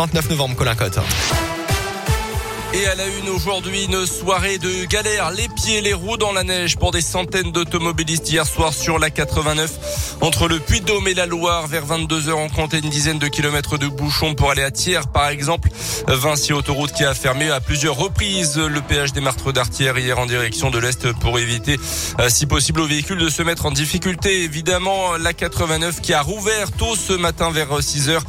29 novembre, Colin Cotte. Et à la une aujourd'hui, une soirée de galère, les pieds, les roues dans la neige pour des centaines d'automobilistes hier soir sur la 89 entre le Puy-de-Dôme et la Loire. Vers 22h, on comptait une dizaine de kilomètres de bouchons pour aller à Thiers, par exemple. Vinci Autoroute qui a fermé à plusieurs reprises le péage des Martres d'Artière hier en direction de l'Est pour éviter, euh, si possible, aux véhicules de se mettre en difficulté. Évidemment, la 89 qui a rouvert tôt ce matin vers 6h,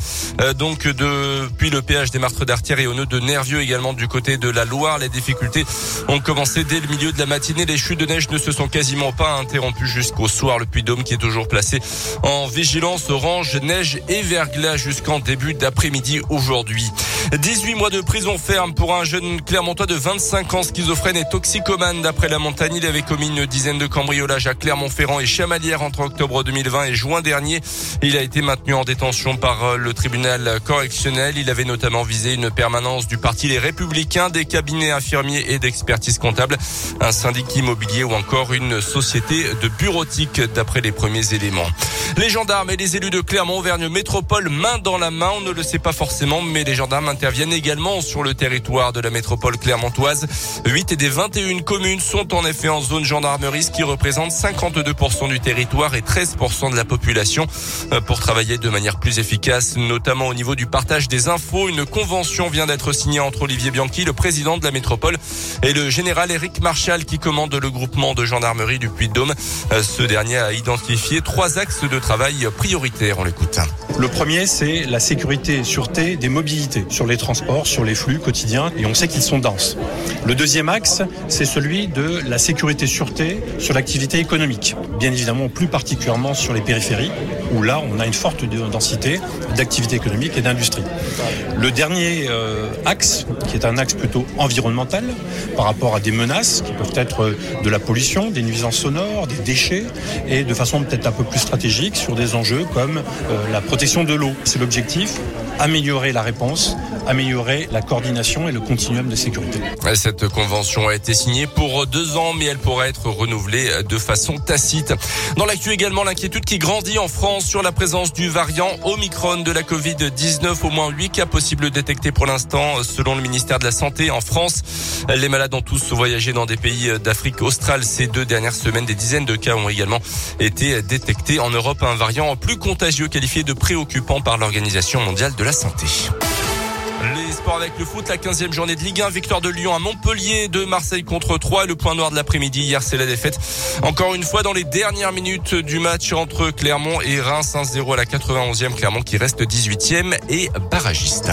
euh, donc depuis le péage des Martres d'Artière et au nœud de Nervieux également du côté de la Loire. Les difficultés ont commencé dès le milieu de la matinée. Les chutes de neige ne se sont quasiment pas interrompues jusqu'au soir. Le Puy-Dôme qui est toujours placé en vigilance orange, neige et verglas jusqu'en début d'après-midi aujourd'hui. 18 mois de prison ferme pour un jeune Clermontois de 25 ans schizophrène et toxicomane. D'après la montagne, il avait commis une dizaine de cambriolages à Clermont-Ferrand et Chamalières entre octobre 2020 et juin dernier. Il a été maintenu en détention par le tribunal correctionnel. Il avait notamment visé une permanence du parti Les Républicains, des cabinets infirmiers et d'expertise comptable, un syndicat immobilier ou encore une société de bureautique d'après les premiers éléments. Les gendarmes et les élus de Clermont-Auvergne Métropole main dans la main, on ne le sait pas forcément, mais les gendarmes interviennent également sur le territoire de la métropole clermontoise. 8 des 21 communes sont en effet en zone gendarmerie, ce qui représente 52% du territoire et 13% de la population. Euh, pour travailler de manière plus efficace, notamment au niveau du partage des infos, une convention vient d'être signée entre Olivier Bianchi, le président de la métropole, et le général Éric Marchal qui commande le groupement de gendarmerie du Puy-de-Dôme. Euh, ce dernier a identifié trois axes de travail prioritaires. On l'écoute. Le premier, c'est la sécurité et sûreté des mobilités sur les transports, sur les flux quotidiens, et on sait qu'ils sont denses. Le deuxième axe, c'est celui de la sécurité sûreté sur l'activité économique. Bien évidemment, plus particulièrement sur les périphéries, où là, on a une forte densité d'activité économique et d'industrie. Le dernier euh, axe, qui est un axe plutôt environnemental, par rapport à des menaces qui peuvent être de la pollution, des nuisances sonores, des déchets, et de façon peut-être un peu plus stratégique sur des enjeux comme euh, la protection de l'eau. C'est l'objectif, améliorer la réponse, améliorer la coordination et le continuum de sécurité. Cette convention a été signée pour deux ans, mais elle pourrait être renouvelée de façon tacite. Dans l'actu également, l'inquiétude qui grandit en France sur la présence du variant Omicron de la Covid-19. Au moins 8 cas possibles détectés pour l'instant, selon le ministère de la Santé en France. Les malades ont tous voyagé dans des pays d'Afrique australe ces deux dernières semaines. Des dizaines de cas ont également été détectés en Europe. Un variant plus contagieux qualifié de préoccupant par l'Organisation mondiale de la santé. Les sports avec le foot, la 15e journée de Ligue 1, victoire de Lyon à Montpellier, de Marseille contre 3. Le point noir de l'après-midi, hier, c'est la défaite. Encore une fois, dans les dernières minutes du match entre Clermont et Reims, 1-0 à la 91e. Clermont qui reste 18e et barragiste.